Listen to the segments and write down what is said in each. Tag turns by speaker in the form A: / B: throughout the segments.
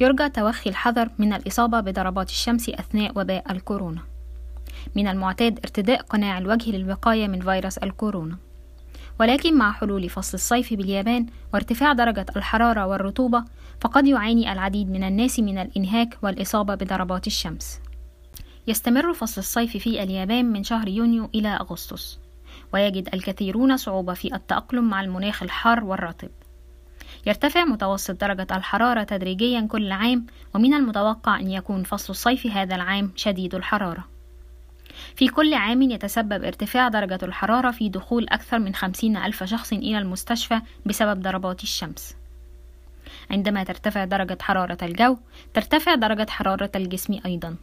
A: يرجى توخي الحذر من الإصابة بضربات الشمس أثناء وباء الكورونا. من المعتاد ارتداء قناع الوجه للوقاية من فيروس الكورونا. ولكن مع حلول فصل الصيف باليابان وارتفاع درجة الحرارة والرطوبة فقد يعاني العديد من الناس من الإنهاك والإصابة بضربات الشمس. يستمر فصل الصيف في اليابان من شهر يونيو إلى أغسطس. ويجد الكثيرون صعوبة في التأقلم مع المناخ الحار والرطب. يرتفع متوسط درجة الحرارة تدريجيا كل عام ومن المتوقع أن يكون فصل الصيف هذا العام شديد الحرارة. في كل عام يتسبب ارتفاع درجة الحرارة في دخول أكثر من خمسين ألف شخص إلى المستشفى بسبب ضربات الشمس. عندما ترتفع درجة حرارة الجو ترتفع درجة حرارة الجسم أيضا.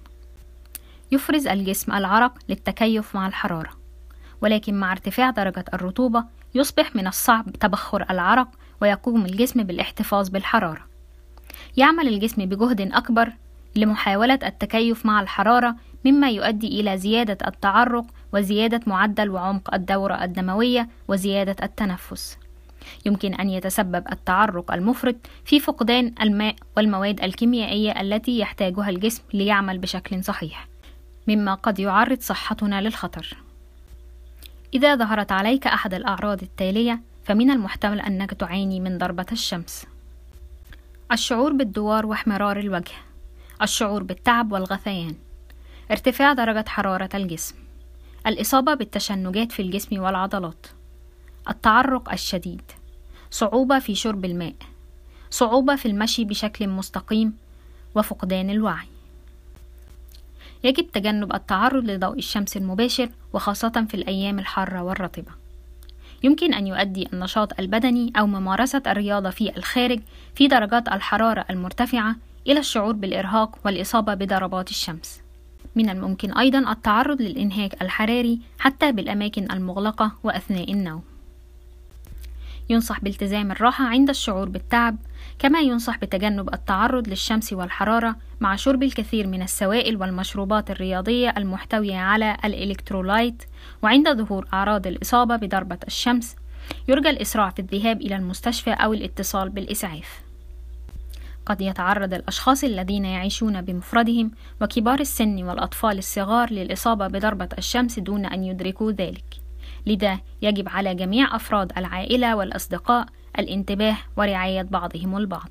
A: يفرز الجسم العرق للتكيف مع الحرارة. ولكن مع ارتفاع درجة الرطوبة يصبح من الصعب تبخر العرق ويقوم الجسم بالاحتفاظ بالحرارة. يعمل الجسم بجهد أكبر لمحاولة التكيف مع الحرارة مما يؤدي إلى زيادة التعرق وزيادة معدل وعمق الدورة الدموية وزيادة التنفس. يمكن أن يتسبب التعرق المفرط في فقدان الماء والمواد الكيميائية التي يحتاجها الجسم ليعمل بشكل صحيح مما قد يعرض صحتنا للخطر. إذا ظهرت عليك أحد الأعراض التالية فمن المحتمل أنك تعاني من ضربة الشمس. الشعور بالدوار واحمرار الوجه. الشعور بالتعب والغثيان. ارتفاع درجة حرارة الجسم. الإصابة بالتشنجات في الجسم والعضلات. التعرق الشديد. صعوبة في شرب الماء. صعوبة في المشي بشكل مستقيم وفقدان الوعي. يجب تجنب التعرض لضوء الشمس المباشر وخاصة في الأيام الحارة والرطبة. يمكن أن يؤدي النشاط البدني أو ممارسة الرياضة في الخارج في درجات الحرارة المرتفعة إلى الشعور بالإرهاق والإصابة بضربات الشمس. من الممكن أيضا التعرض للإنهاك الحراري حتى بالأماكن المغلقة وأثناء النوم. ينصح بالتزام الراحة عند الشعور بالتعب كما ينصح بتجنب التعرض للشمس والحرارة مع شرب الكثير من السوائل والمشروبات الرياضية المحتوية على الإلكترولايت وعند ظهور أعراض الإصابة بضربة الشمس. يرجى الإسراع في الذهاب إلى المستشفى أو الاتصال بالإسعاف. قد يتعرض الأشخاص الذين يعيشون بمفردهم وكبار السن والأطفال الصغار للإصابة بضربة الشمس دون أن يدركوا ذلك. لذا يجب على جميع أفراد العائلة والأصدقاء الانتباه ورعاية بعضهم البعض.